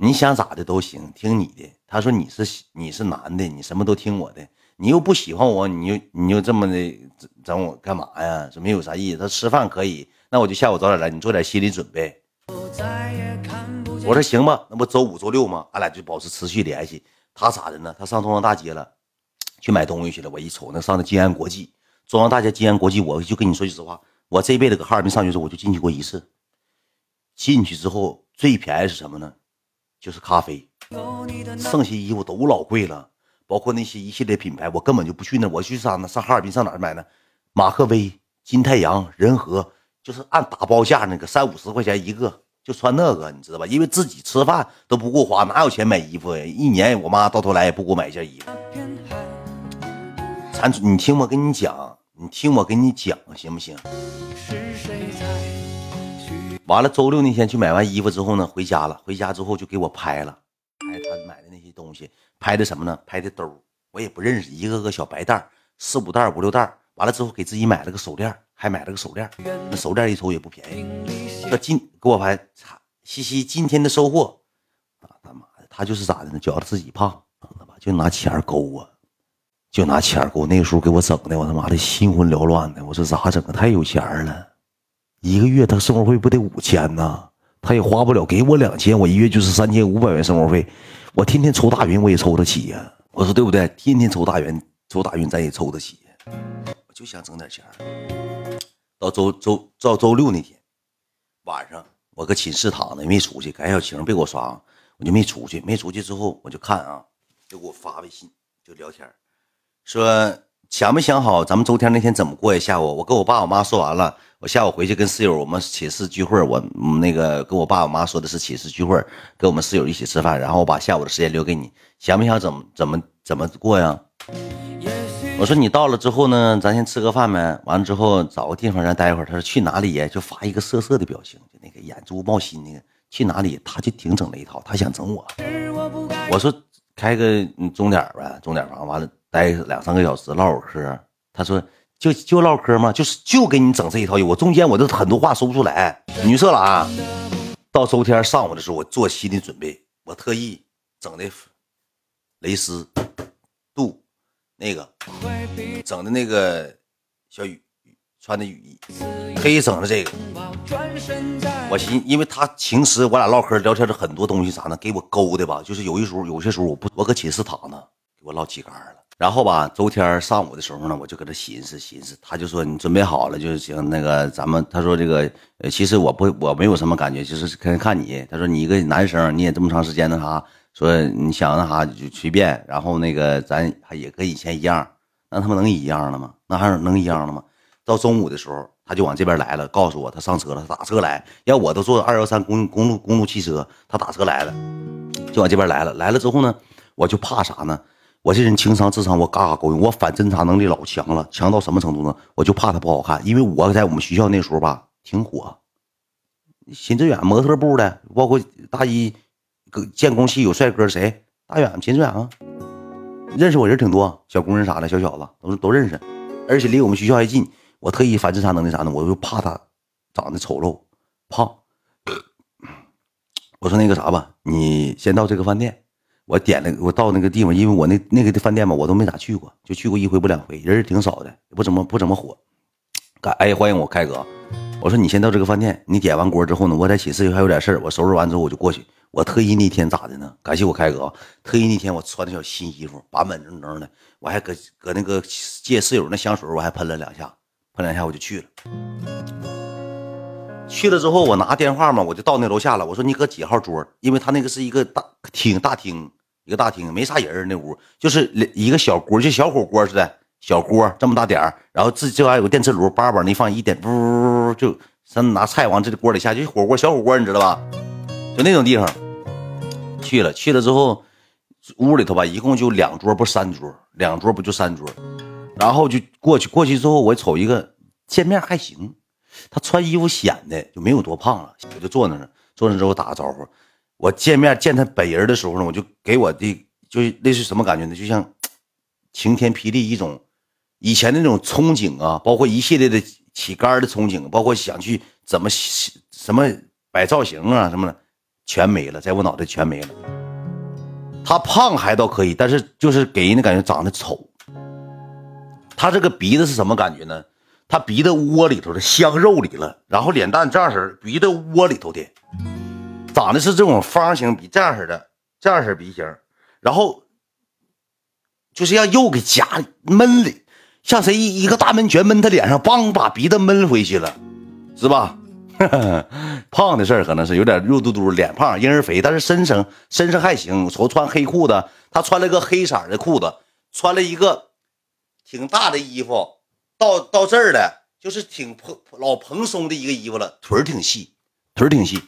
你想咋的都行，听你的。他说你是你是男的，你什么都听我的。你又不喜欢我，你又你又这么的整我干嘛呀？这没有啥意思。他吃饭可以，那我就下午早点来，你做点心理准备。我说行吧，那不周五周六吗？俺俩就保持持续联系。他咋的呢？他上中央大街了，去买东西去了。我一瞅，那上的金安国际，中央大街金安国际，我就跟你说句实话，我这辈子搁哈尔滨上学时候，我就进去过一次。进去之后最便宜是什么呢？就是咖啡。剩下衣服都老贵了，包括那些一系列品牌，我根本就不去那。我去上呢？上哈尔滨上哪儿买呢？马克威、金太阳、仁和，就是按打包价那个三五十块钱一个，就穿那个，你知道吧？因为自己吃饭都不够花，哪有钱买衣服呀？一年我妈到头来也不给我买一件衣服。咱你听我跟你讲，你听我跟你讲，行不行？是谁在完了，周六那天去买完衣服之后呢，回家了。回家之后就给我拍了。拍他买的那些东西，拍的什么呢？拍的兜我也不认识，一个个小白袋四五袋五六袋完了之后，给自己买了个手链，还买了个手链。那手链一瞅也不便宜。说今给我拍，擦，西西今天的收获。啊他妈的，他就是咋的呢？觉得自己胖，就拿钱勾我，就拿钱勾。那个时候给我整的，我他妈的心魂缭乱的。我说咋整啊？太有钱了，一个月他生活费不得五千呐？他也花不了，给我两千，我一月就是三千五百元生活费，我天天抽大云我也抽得起呀。我说对不对？天天抽大云，抽大云咱也抽得起。我就想整点钱。到周周到周六那天晚上，我搁寝室躺着没出去，赶小晴别给我刷，我就没出去。没出去之后，我就看啊，就给我发微信，就聊天，说想没想好咱们周天那天怎么过呀？下午我跟我爸我妈说完了。我下午回去跟室友，我们寝室聚会，我那个跟我爸我妈说的是寝室聚会，跟我们室友一起吃饭，然后我把下午的时间留给你，想不想怎么怎么怎么过呀？我说你到了之后呢，咱先吃个饭呗，完了之后找个地方咱待会儿。他说去哪里呀？就发一个色色的表情，就那个眼珠冒心那个。去哪里？他就挺整那一套，他想整我。我说开个钟点呗，钟点房，完了待两三个小时唠会嗑。他说。就就唠嗑吗？就是就给你整这一套，我中间我都很多话说不出来。女色狼，到周天上午的时候，我做心理准备，我特意整的蕾丝度那个整的那个小雨穿的雨衣，特意整的这个。我寻，因为他平时我俩唠嗑聊天的很多东西啥呢，给我勾的吧，就是有一时候有些时候我不我搁寝室躺着，给我唠起杆了。然后吧，周天上午的时候呢，我就搁这寻思寻思，他就说你准备好了就行。那个咱们，他说这个，呃，其实我不我没有什么感觉，就是看看你。他说你一个男生，你也这么长时间那啥，说你想那啥就随便。然后那个咱也跟以前一样，那他妈能一样了吗？那还能一样了吗？到中午的时候，他就往这边来了，告诉我他上车了，他打车来。要我都坐二幺三公公路公路汽车，他打车来了，就往这边来了。来了之后呢，我就怕啥呢？我这人情商智商我嘎嘎够用，我反侦查能力老强了，强到什么程度呢？我就怕他不好看，因为我在我们学校那时候吧挺火，秦志远模特部的，包括大一建工系有帅哥谁？大远秦志远啊，认识我人挺多，小工人啥的，小小子都都认识，而且离我们学校还近。我特意反侦查能力啥的，我就怕他长得丑陋胖。我说那个啥吧，你先到这个饭店。我点了，我到那个地方，因为我那那个饭店吧，我都没咋去过，就去过一回不两回，人挺少的，不怎么不怎么火。干哎，欢迎我开哥。我说你先到这个饭店，你点完锅之后呢，我在寝室还有点事儿我收拾完之后我就过去。我特意那天咋的呢？感谢我开哥，特意那天我穿的小新衣服，板板正正的，我还搁搁那个借室友那香水，我还喷了两下，喷两下我就去了。去了之后，我拿电话嘛，我就到那楼下了。我说你搁几号桌？因为他那个是一个大厅，大厅。一个大厅没啥人那屋就是一个小锅，就小火锅似的，小锅这么大点然后自这还有个电磁炉，叭叭那放一点，呜就咱拿菜往这锅里下，就火锅小火锅，你知道吧？就那种地方去了，去了之后屋里头吧，一共就两桌不三桌，两桌不就三桌，然后就过去，过去之后我瞅一个见面还行，他穿衣服显得就没有多胖了，我就坐那儿，坐那之后打个招呼。我见面见他本人的时候呢，我就给我的就那是什么感觉呢？就像 晴天霹雳一种以前那种憧憬啊，包括一系列的起杆的憧憬，包括想去怎么什么摆造型啊什么的，全没了，在我脑袋全没了。他胖还倒可以，但是就是给人的感觉长得丑。他这个鼻子是什么感觉呢？他鼻子窝里头的香肉里了，然后脸蛋这样式鼻子窝里头的，长的是这种方形鼻，这样式的，这样式鼻型，然后就是让肉给夹闷里，像谁一一个大闷拳闷他脸上，梆把鼻子闷回去了，是吧？胖的事儿可能是有点肉嘟嘟，脸胖，婴儿肥，但是身上身上还行。瞅穿黑裤子，他穿了个黑色的裤子，穿了一个挺大的衣服，到到这儿的，就是挺蓬老蓬松的一个衣服了，腿儿挺细，腿儿挺细。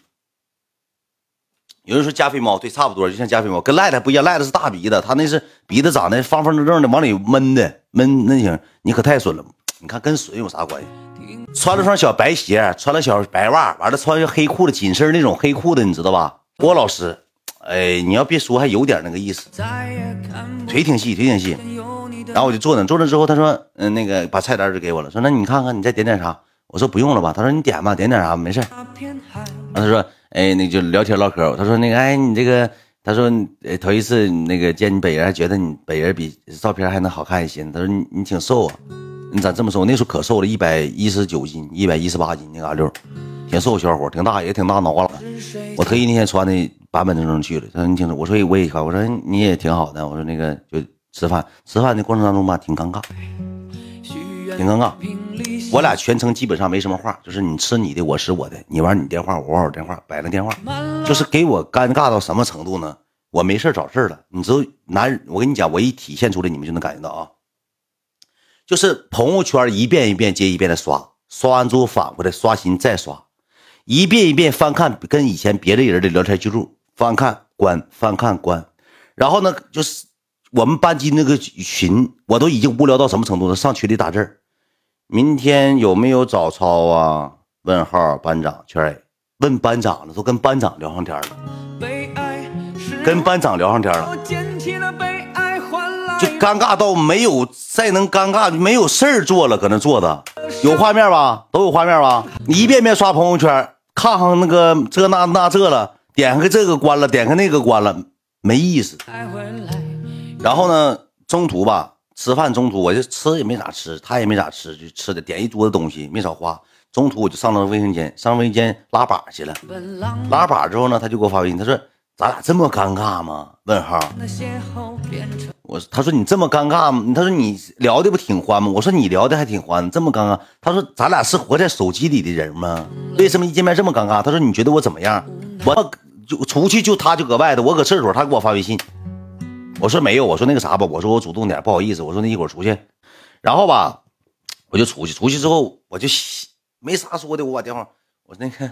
有人说加菲猫，对，差不多，就像加菲猫，跟赖的不一样，赖的是大鼻子，他那是鼻子长得方方正正的，往里闷的闷那型，你可太损了。你看跟损有啥关系？穿了双小白鞋，穿了小白袜，完了穿黑裤子，紧身那种黑裤子，你知道吧？郭老师，哎，你要别说，还有点那个意思，腿挺细，腿挺细。然后我就坐那，坐那之后，他说，嗯，那个把菜单就给我了，说那你看看，你再点点啥？我说不用了吧？他说你点吧，点点啥没事。他说，哎，那就聊天唠嗑。他说那个，哎，你这个，他说，呃，头一次那个见你本人，还觉得你本人比照片还能好看一些。他说你你挺瘦啊。你咋这么瘦？那时候可瘦了，一百一十九斤，一百一十八斤那嘎溜，挺瘦小伙，挺大，也挺大脑瓜了。我特意那天穿的板板正正去了。他说你挺瘦，我说我也一看，我说你也挺好的。我说那个就吃饭，吃饭的过程当中吧，挺尴尬，挺尴尬。我俩全程基本上没什么话，就是你吃你的，我吃我的，你玩你电话，我玩我电话，摆了电话，就是给我尴尬到什么程度呢？我没事找事了。你知道，男人，我跟你讲，我一体现出来，你们就能感觉到啊。就是朋友圈一遍一遍接一遍的刷，刷完之后反过来刷新再刷，一遍一遍翻看跟以前别的人的聊天记录，翻看关翻看关，然后呢就是我们班级那个群，我都已经无聊到什么程度了？上群里打字明天有没有早操啊？问号班长圈 A，问班长了，都跟班长聊上天了，跟班长聊上天了。就尴尬到没有再能尴尬，没有事儿做了，搁那坐着，有画面吧？都有画面吧？你一遍遍刷朋友圈，看看那个这那那这了，点开这个关了，点开那个关了，没意思。然后呢，中途吧，吃饭中途我就吃也没咋吃，他也没咋吃，就吃的点一桌子东西，没少花。中途我就上了卫生间，上卫生间拉粑去了。拉粑之后呢，他就给我发微信，他说：“咱俩这么尴尬吗？”问号。我他说你这么尴尬吗？他说你聊的不挺欢吗？我说你聊的还挺欢，这么尴尬。他说咱俩是活在手机里的人吗？为什么一见面这么尴尬？他说你觉得我怎么样？我就出去就他就搁外头，我搁厕所他给我发微信。我说没有，我说那个啥吧，我说我主动点，不好意思。我说那一会儿出去，然后吧，我就出去。出去之后我就没啥说的，我把电话，我说那个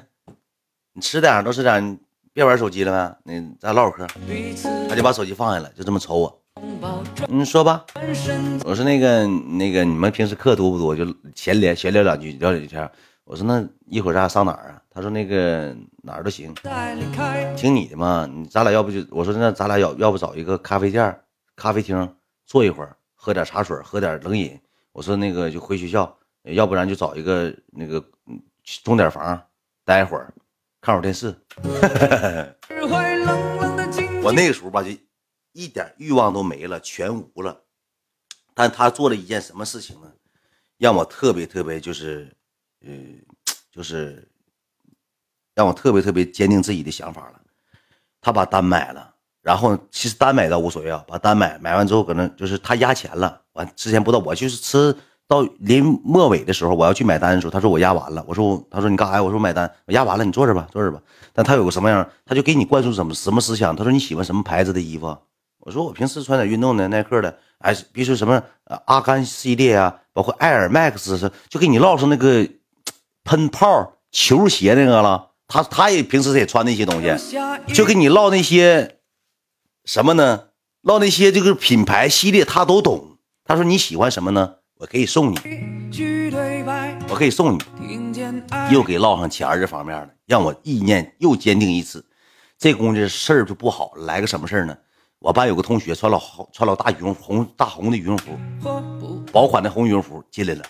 你吃点都吃点，别玩手机了呗，那咱唠会嗑。他就把手机放下了，就这么瞅我。你说吧，我说那个那个，你们平时课多不多？就闲聊闲聊两句，聊几天。我说那一会儿咱俩上哪儿啊？他说那个哪儿都行，听你的嘛。你咱俩要不就我说那咱俩要要不找一个咖啡店、咖啡厅坐一会儿，喝点茶水，喝点冷饮。我说那个就回学校，要不然就找一个那个钟点房待会儿，看会儿电视。我那个时候吧就。一点欲望都没了，全无了。但他做了一件什么事情呢？让我特别特别就是，呃，就是让我特别特别坚定自己的想法了。他把单买了，然后其实单买倒无所谓啊，把单买买完之后，可能就是他压钱了。完之前不知道，我就是吃到临末尾的时候，我要去买单的时候，他说我压完了。我说他说你干啥呀？我说买单，我压完了，你坐着吧，坐着吧。但他有个什么样，他就给你灌输什么什么思想？他说你喜欢什么牌子的衣服？我说我平时穿点运动的耐克的，哎，比如说什么阿甘系列啊，包括艾尔 max 是，就给你唠上那个喷泡球鞋那个了。他他也平时也穿那些东西，就跟你唠那些什么呢？唠那些这个品牌系列他都懂。他说你喜欢什么呢？我可以送你，我可以送你。又给唠上钱这方面了，让我意念又坚定一次。这公这事儿就不好了，来个什么事儿呢？我班有个同学穿老穿老大羽绒红大红的羽绒服，薄款的红羽绒服进来了，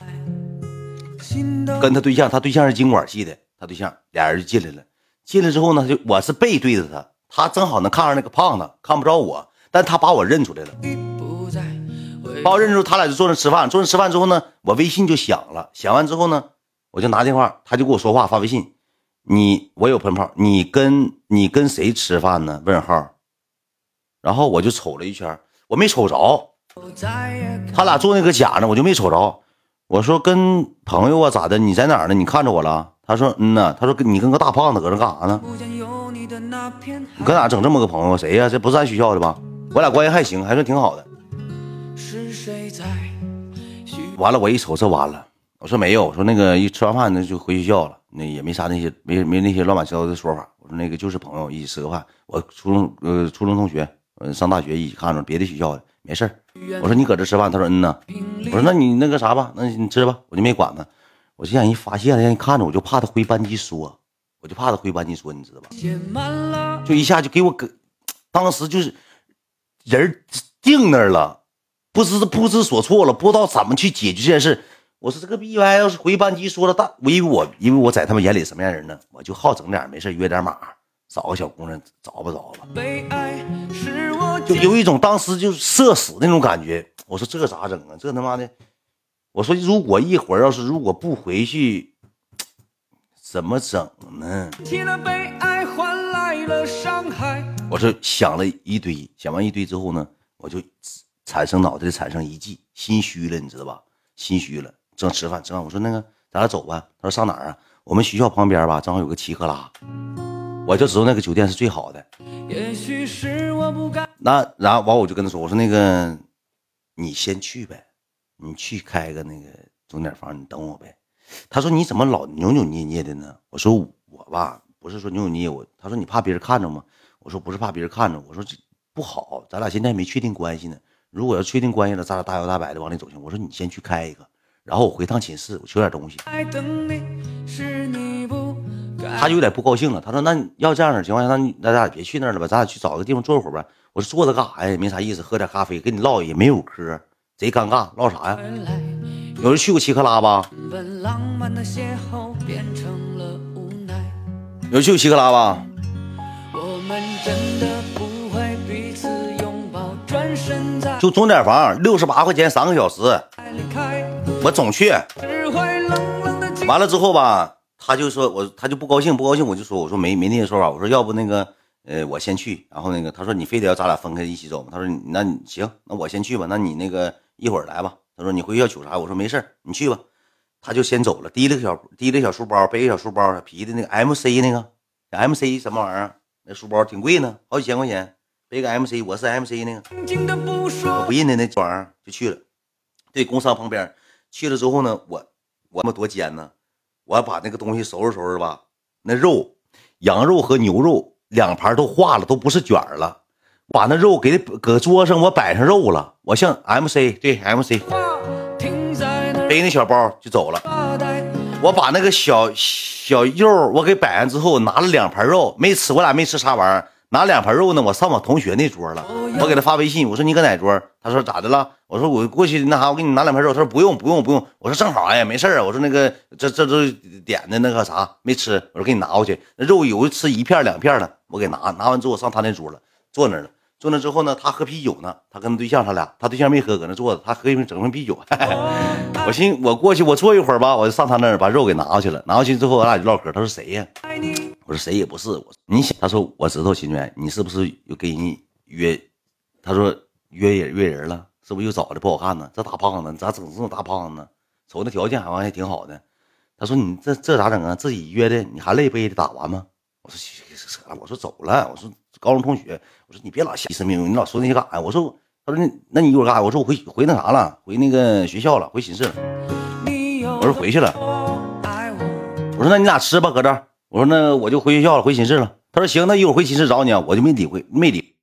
跟他对象，他对象是经管系的，他对象俩人就进来了。进来之后呢，就我是背对着他，他正好能看上那个胖子，看不着我，但他把我认出来了。把我认出，他俩就坐那吃饭。坐那吃饭之后呢，我微信就响了。响完之后呢，我就拿电话，他就跟我说话，发微信。你我有喷炮，你跟你跟谁吃饭呢？问号。然后我就瞅了一圈，我没瞅着。他俩坐那个假呢，我就没瞅着。我说跟朋友啊，咋的？你在哪儿呢？你看着我了？他说嗯呐。他说跟你跟个大胖子搁这干啥呢？你搁哪整这么个朋友？谁呀？这不是咱学校的吧？我俩关系还行，还算挺好的。完了，我一瞅，这完了。我说没有，我说那个一吃完饭那就回学校了，那也没啥那些没没那些乱七八糟的说法。我说那个就是朋友一起吃个饭。我初中呃初中同学，呃上大学一起看着别的学校的，没事我说你搁这吃饭，他说嗯呐。我说那你那个啥吧，那你吃吧，我就没管他。我就让人发现了，让人看着，我就怕他回班级说，我就怕他回班级说，你知道吧？就一下就给我搁，当时就是人定那儿了。不知不知所措了，不知道怎么去解决这件事。我说这个 B Y 要是回班级说了大，我因为我因为我在他们眼里什么样人呢？我就好整点没事约点码，找个小姑娘找吧找吧。就有一种当时就社死那种感觉。我说这咋整啊？这他妈的！我说如果一会儿要是如果不回去，怎么整呢？我说想了一堆，想完一堆之后呢，我就。产生脑袋里产生一计，心虚了，你知道吧？心虚了，正吃饭，吃饭。我说那个，咱俩走吧。他说上哪儿啊？我们学校旁边吧，正好有个奇克拉，我就知道那个酒店是最好的。那然后完，我就跟他说，我说那个，你先去呗，你去开个那个钟点房，你等我呗。他说你怎么老扭扭捏捏的呢？我说我吧，不是说扭扭捏我。他说你怕别人看着吗？我说不是怕别人看着，我说这不好，咱俩现在没确定关系呢。如果要确定关系了，咱俩大摇大摆的往里走行。我说你先去开一个，然后我回趟寝室，我取点东西。他就有点不高兴了，他说：“那要这样的情况下，那那咱俩别去那儿了吧，咱俩去找个地方坐会儿吧。”我说：“坐着干啥呀？没啥意思，喝点咖啡，跟你唠也没有嗑，贼尴尬，唠啥呀？有人去过奇克拉吧？有人去过奇克拉吧？”就钟点房六十八块钱三个小时，我总去。完了之后吧，他就说我他就不高兴，不高兴我就说我说没没那些说法，我说要不那个呃我先去，然后那个他说你非得要咱俩分开一起走吗？他说那你行，那我先去吧，那你那个一会儿来吧。他说你回去要取啥？我说没事你去吧。他就先走了，提了个小提了个小书包，背个小书包，皮的那个 M C 那个 M C 什么玩意儿？那书包挺贵呢，好几千块钱。背个 MC，我是 MC 那个，我不认得那玩意儿，就去了。对，工商旁边去了之后呢，我我们多尖呢，我把那个东西收拾收拾吧。那肉，羊肉和牛肉两盘都化了，都不是卷了。把那肉给搁桌上，我摆上肉了。我像 MC，对 MC，背那小包就走了。我把那个小小肉我给摆完之后，拿了两盘肉，没吃，我俩没吃啥玩意儿。拿两盘肉呢，我上我同学那桌了。我给他发微信，我说你搁哪桌？他说咋的了？我说我过去那啥，我给你拿两盘肉。他说不用不用不用。我说正好哎，没事啊。我说那个这这都点的那个啥没吃，我说给你拿过去。那肉有吃一片两片的，我给拿拿完之后上他那桌了，坐那了。坐那之后呢，他喝啤酒呢，他跟他对象他俩，他对象没喝，搁那坐着，他喝一瓶整瓶啤酒。我寻我过去我坐一会儿吧，我就上他那儿把肉给拿过去了。拿过去之后，我俩就唠嗑。他说谁呀？我说谁也不是。我你想，他说我知道秦娟，你是不是又给人约？他说约人约人了，是不是又找的不好看呢？这大胖子，你咋整这种大胖子呢？瞅那条件好像还挺好的。他说你这这咋整啊？自己约的，你还累不累得打完吗？我说扯了，我说走了，我说。高中同学，我说你别老瞎思命，你老说那些干啥呀？我说，他说那那你一会儿干啥？我说我回回那啥了，回那个学校了，回寝室了。我说回去了。我说那你俩吃吧，搁这儿。我说那我就回学校了，回寝室了。他说行，那一会儿回寝室找你啊。我就没理会，没理。